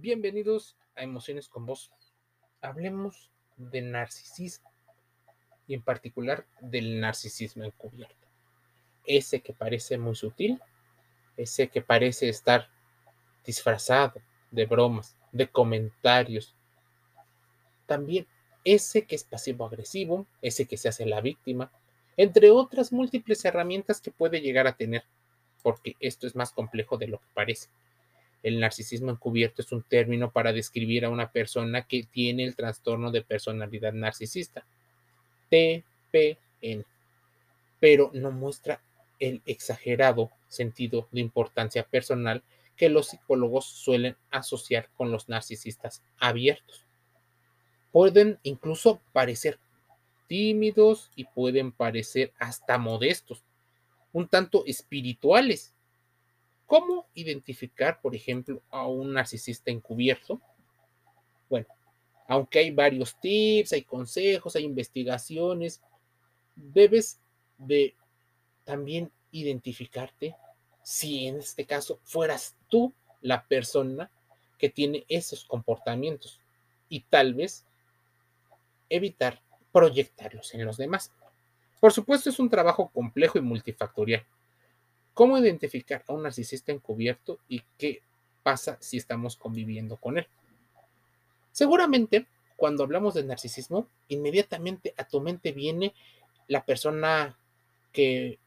Bienvenidos a Emociones con Vos. Hablemos de narcisismo y en particular del narcisismo encubierto. Ese que parece muy sutil, ese que parece estar disfrazado de bromas, de comentarios. También ese que es pasivo-agresivo, ese que se hace la víctima, entre otras múltiples herramientas que puede llegar a tener, porque esto es más complejo de lo que parece. El narcisismo encubierto es un término para describir a una persona que tiene el trastorno de personalidad narcisista, TPN, pero no muestra el exagerado sentido de importancia personal que los psicólogos suelen asociar con los narcisistas abiertos. Pueden incluso parecer tímidos y pueden parecer hasta modestos, un tanto espirituales, ¿Cómo identificar, por ejemplo, a un narcisista encubierto? Bueno, aunque hay varios tips, hay consejos, hay investigaciones, debes de también identificarte si en este caso fueras tú la persona que tiene esos comportamientos y tal vez evitar proyectarlos en los demás. Por supuesto, es un trabajo complejo y multifactorial. ¿Cómo identificar a un narcisista encubierto y qué pasa si estamos conviviendo con él? Seguramente, cuando hablamos de narcisismo, inmediatamente a tu mente viene la persona que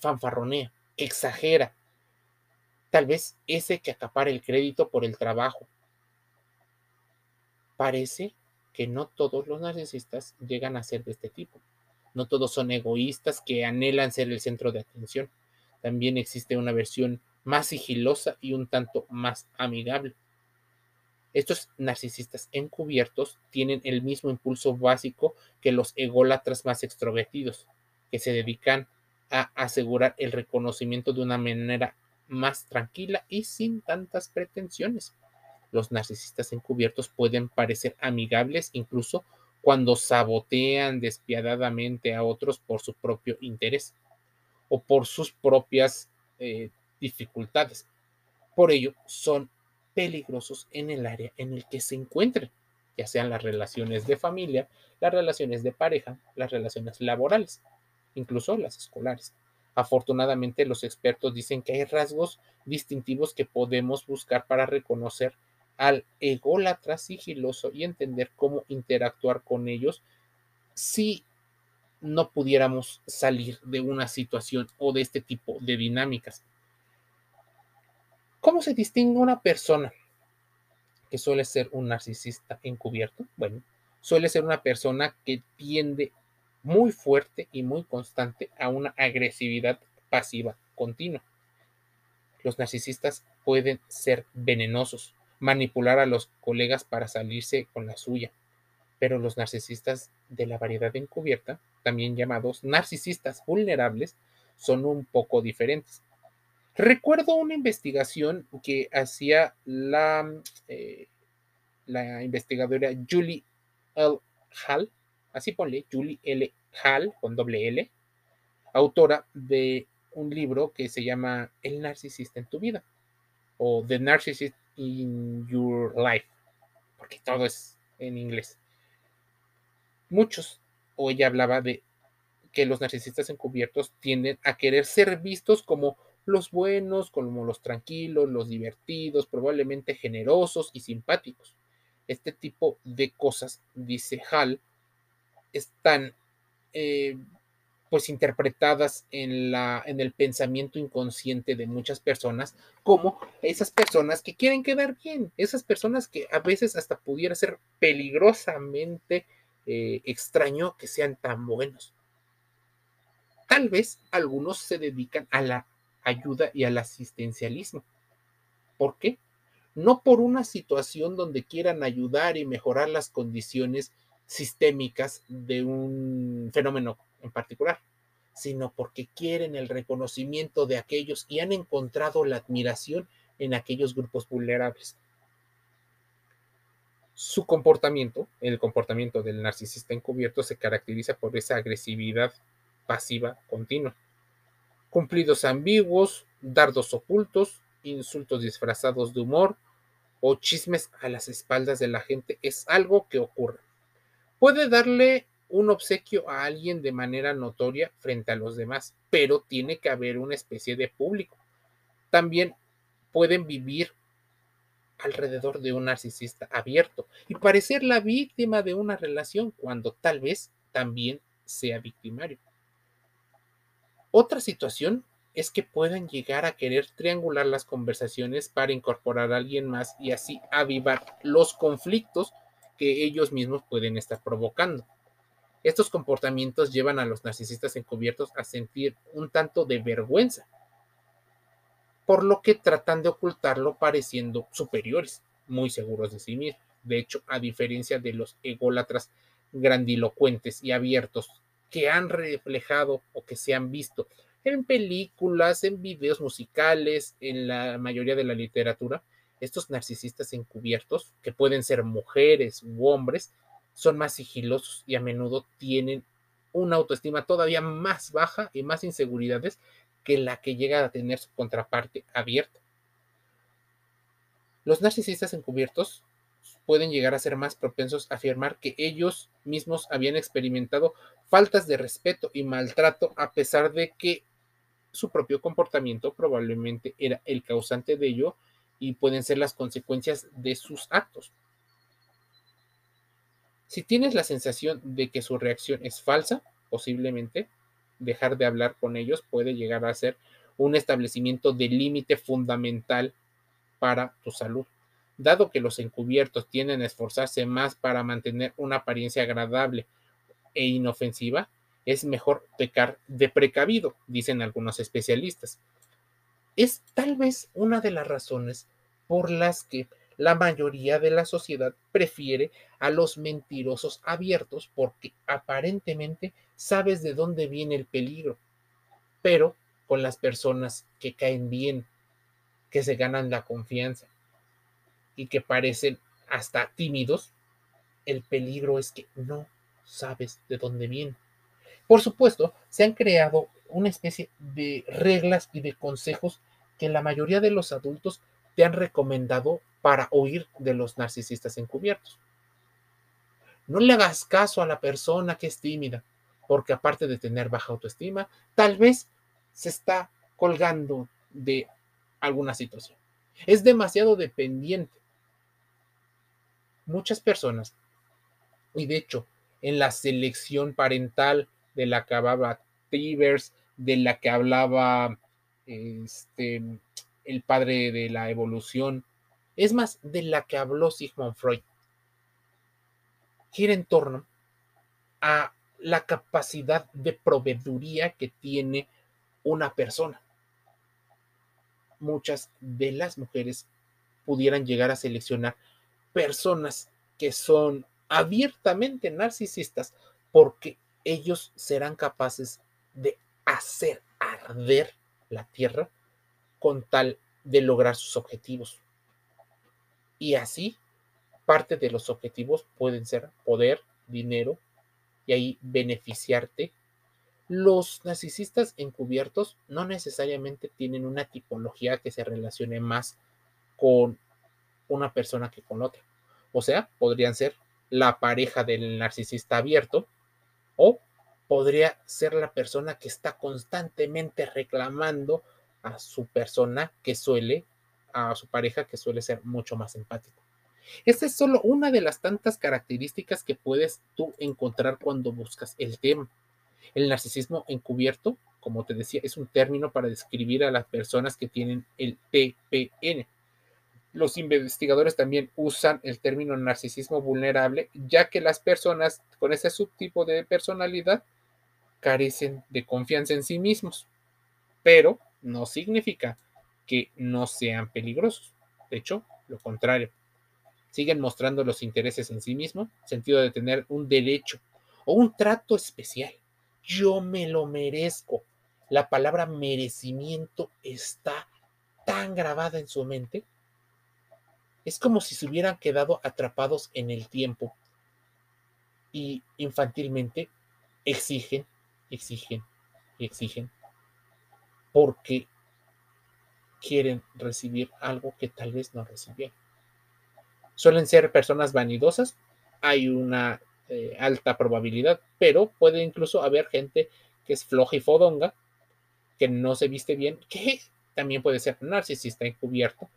fanfarronea, que exagera, tal vez ese que acapara el crédito por el trabajo. Parece que no todos los narcisistas llegan a ser de este tipo. No todos son egoístas que anhelan ser el centro de atención también existe una versión más sigilosa y un tanto más amigable. Estos narcisistas encubiertos tienen el mismo impulso básico que los ególatras más extrovertidos, que se dedican a asegurar el reconocimiento de una manera más tranquila y sin tantas pretensiones. Los narcisistas encubiertos pueden parecer amigables incluso cuando sabotean despiadadamente a otros por su propio interés o por sus propias eh, dificultades. Por ello, son peligrosos en el área en el que se encuentren, ya sean las relaciones de familia, las relaciones de pareja, las relaciones laborales, incluso las escolares. Afortunadamente, los expertos dicen que hay rasgos distintivos que podemos buscar para reconocer al ególatra sigiloso y entender cómo interactuar con ellos si no pudiéramos salir de una situación o de este tipo de dinámicas. ¿Cómo se distingue una persona que suele ser un narcisista encubierto? Bueno, suele ser una persona que tiende muy fuerte y muy constante a una agresividad pasiva continua. Los narcisistas pueden ser venenosos, manipular a los colegas para salirse con la suya, pero los narcisistas de la variedad encubierta, también llamados narcisistas vulnerables, son un poco diferentes. Recuerdo una investigación que hacía la, eh, la investigadora Julie L. Hall, así ponle, Julie L. Hall con doble L, autora de un libro que se llama El narcisista en tu vida o The Narcissist in Your Life, porque todo es en inglés muchos, o ella hablaba de que los narcisistas encubiertos tienden a querer ser vistos como los buenos, como los tranquilos, los divertidos, probablemente generosos y simpáticos. Este tipo de cosas, dice Hall, están eh, pues interpretadas en, la, en el pensamiento inconsciente de muchas personas como esas personas que quieren quedar bien, esas personas que a veces hasta pudiera ser peligrosamente eh, extraño que sean tan buenos. Tal vez algunos se dedican a la ayuda y al asistencialismo. ¿Por qué? No por una situación donde quieran ayudar y mejorar las condiciones sistémicas de un fenómeno en particular, sino porque quieren el reconocimiento de aquellos y han encontrado la admiración en aquellos grupos vulnerables su comportamiento, el comportamiento del narcisista encubierto, se caracteriza por esa agresividad pasiva continua. Cumplidos ambiguos, dardos ocultos, insultos disfrazados de humor o chismes a las espaldas de la gente es algo que ocurre. Puede darle un obsequio a alguien de manera notoria frente a los demás, pero tiene que haber una especie de público. También pueden vivir alrededor de un narcisista abierto y parecer la víctima de una relación cuando tal vez también sea victimario. Otra situación es que puedan llegar a querer triangular las conversaciones para incorporar a alguien más y así avivar los conflictos que ellos mismos pueden estar provocando. Estos comportamientos llevan a los narcisistas encubiertos a sentir un tanto de vergüenza, por lo que tratan de ocultarlo pareciendo superiores, muy seguros de sí mismos. De hecho, a diferencia de los ególatras grandilocuentes y abiertos que han reflejado o que se han visto en películas, en videos musicales, en la mayoría de la literatura, estos narcisistas encubiertos, que pueden ser mujeres u hombres, son más sigilosos y a menudo tienen una autoestima todavía más baja y más inseguridades que la que llega a tener su contraparte abierta. Los narcisistas encubiertos pueden llegar a ser más propensos a afirmar que ellos mismos habían experimentado faltas de respeto y maltrato a pesar de que su propio comportamiento probablemente era el causante de ello y pueden ser las consecuencias de sus actos. Si tienes la sensación de que su reacción es falsa, posiblemente dejar de hablar con ellos puede llegar a ser un establecimiento de límite fundamental para tu salud. Dado que los encubiertos tienden a esforzarse más para mantener una apariencia agradable e inofensiva, es mejor pecar de precavido, dicen algunos especialistas. Es tal vez una de las razones por las que la mayoría de la sociedad prefiere a los mentirosos abiertos porque aparentemente sabes de dónde viene el peligro, pero con las personas que caen bien, que se ganan la confianza y que parecen hasta tímidos, el peligro es que no sabes de dónde viene. Por supuesto, se han creado una especie de reglas y de consejos que la mayoría de los adultos te han recomendado para huir de los narcisistas encubiertos. No le hagas caso a la persona que es tímida, porque aparte de tener baja autoestima, tal vez se está colgando de alguna situación. Es demasiado dependiente. Muchas personas, y de hecho, en la selección parental de la que hablaba Tibers, de la que hablaba este, el padre de la evolución, es más, de la que habló Sigmund Freud, gira en torno a la capacidad de proveeduría que tiene una persona. Muchas de las mujeres pudieran llegar a seleccionar personas que son abiertamente narcisistas porque ellos serán capaces de hacer arder la tierra con tal de lograr sus objetivos. Y así, parte de los objetivos pueden ser poder, dinero, y ahí beneficiarte. Los narcisistas encubiertos no necesariamente tienen una tipología que se relacione más con una persona que con otra. O sea, podrían ser la pareja del narcisista abierto, o podría ser la persona que está constantemente reclamando a su persona que suele, a su pareja que suele ser mucho más empático. Esta es solo una de las tantas características que puedes tú encontrar cuando buscas el tema. El narcisismo encubierto, como te decía, es un término para describir a las personas que tienen el TPN, los investigadores también usan el término narcisismo vulnerable, ya que las personas con ese subtipo de personalidad carecen de confianza en sí mismos, pero no significa que no sean peligrosos. De hecho, lo contrario. Siguen mostrando los intereses en sí mismos, sentido de tener un derecho o un trato especial. Yo me lo merezco. La palabra merecimiento está tan grabada en su mente es como si se hubieran quedado atrapados en el tiempo y infantilmente exigen, exigen exigen porque quieren recibir algo que tal vez no recibieron. Suelen ser personas vanidosas, hay una eh, alta probabilidad, pero puede incluso haber gente que es floja y fodonga, que no se viste bien, que también puede ser narcisista encubierto,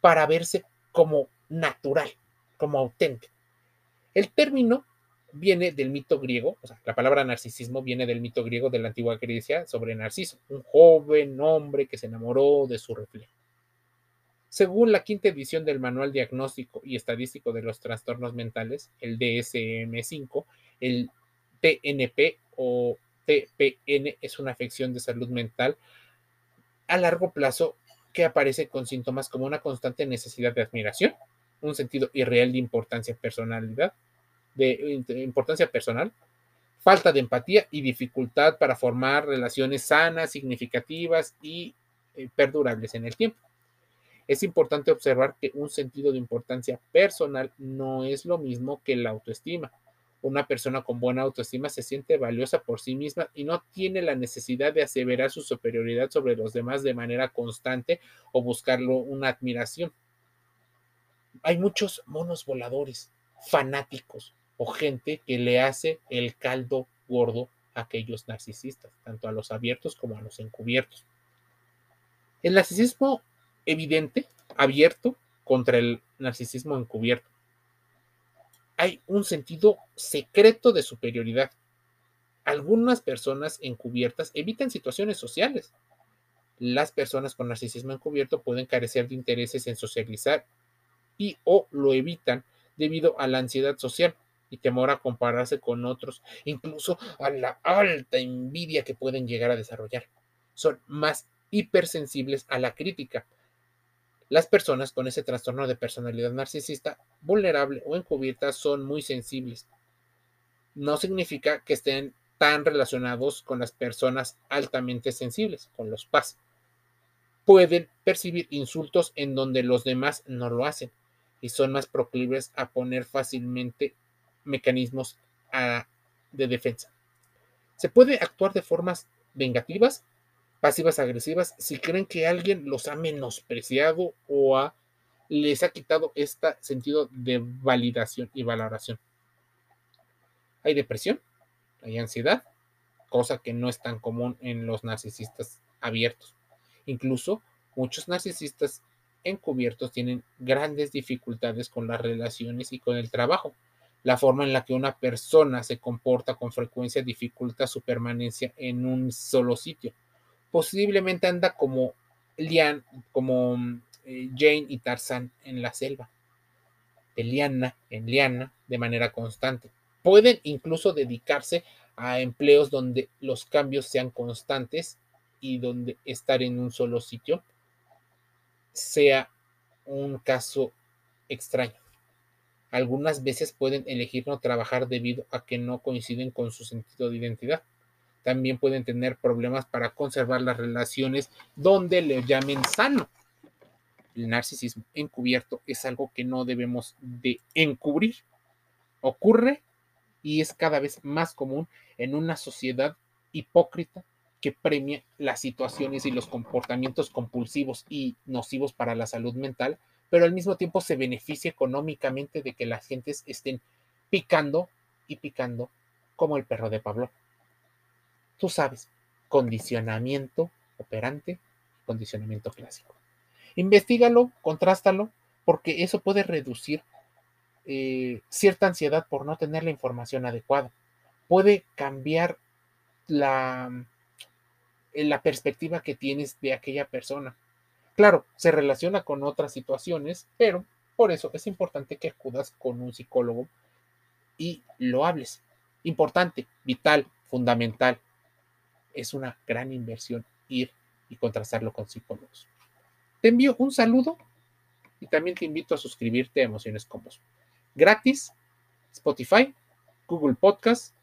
para verse como natural, como auténtico. El término viene del mito griego, o sea, la palabra narcisismo viene del mito griego de la antigua Grecia sobre Narciso, un joven hombre que se enamoró de su reflejo. Según la quinta edición del Manual Diagnóstico y Estadístico de los Trastornos Mentales, el DSM-5, el TNP o TPN es una afección de salud mental a largo plazo que aparece con síntomas como una constante necesidad de admiración, un sentido irreal de importancia personalidad, de importancia personal, falta de empatía y dificultad para formar relaciones sanas, significativas y eh, perdurables en el tiempo. Es importante observar que un sentido de importancia personal no es lo mismo que la autoestima. Una persona con buena autoestima se siente valiosa por sí misma y no tiene la necesidad de aseverar su superioridad sobre los demás de manera constante o buscarlo una admiración. Hay muchos monos voladores, fanáticos o gente que le hace el caldo gordo a aquellos narcisistas, tanto a los abiertos como a los encubiertos. El narcisismo evidente, abierto, contra el narcisismo encubierto. Hay un sentido secreto de superioridad. Algunas personas encubiertas evitan situaciones sociales. Las personas con narcisismo encubierto pueden carecer de intereses en socializar y o lo evitan debido a la ansiedad social y temor a compararse con otros, incluso a la alta envidia que pueden llegar a desarrollar. Son más hipersensibles a la crítica, las personas con ese trastorno de personalidad narcisista vulnerable o encubierta son muy sensibles. No significa que estén tan relacionados con las personas altamente sensibles, con los PAS. Pueden percibir insultos en donde los demás no lo hacen y son más proclives a poner fácilmente mecanismos ah, de defensa. Se puede actuar de formas vengativas pasivas agresivas si creen que alguien los ha menospreciado o les ha quitado este sentido de validación y valoración. Hay depresión, hay ansiedad, cosa que no es tan común en los narcisistas abiertos. Incluso muchos narcisistas encubiertos tienen grandes dificultades con las relaciones y con el trabajo. La forma en la que una persona se comporta con frecuencia dificulta su permanencia en un solo sitio posiblemente anda como Lian, como eh, Jane y Tarzan en la selva, de liana en liana de manera constante. Pueden incluso dedicarse a empleos donde los cambios sean constantes y donde estar en un solo sitio sea un caso extraño. Algunas veces pueden elegir no trabajar debido a que no coinciden con su sentido de identidad también pueden tener problemas para conservar las relaciones donde le llamen sano. El narcisismo encubierto es algo que no debemos de encubrir. Ocurre y es cada vez más común en una sociedad hipócrita que premia las situaciones y los comportamientos compulsivos y nocivos para la salud mental, pero al mismo tiempo se beneficia económicamente de que las gentes estén picando y picando como el perro de Pablo tú sabes, condicionamiento operante, condicionamiento clásico. Investígalo, contrástalo, porque eso puede reducir eh, cierta ansiedad por no tener la información adecuada. Puede cambiar la, eh, la perspectiva que tienes de aquella persona. Claro, se relaciona con otras situaciones, pero por eso es importante que acudas con un psicólogo y lo hables. Importante, vital, fundamental es una gran inversión ir y contrastarlo con psicólogos. Te envío un saludo y también te invito a suscribirte a Emociones Combos. Gratis, Spotify, Google Podcast,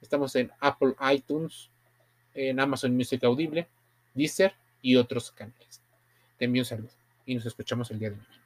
estamos en Apple iTunes, en Amazon Music Audible, Deezer y otros canales. Te envío un saludo y nos escuchamos el día de hoy.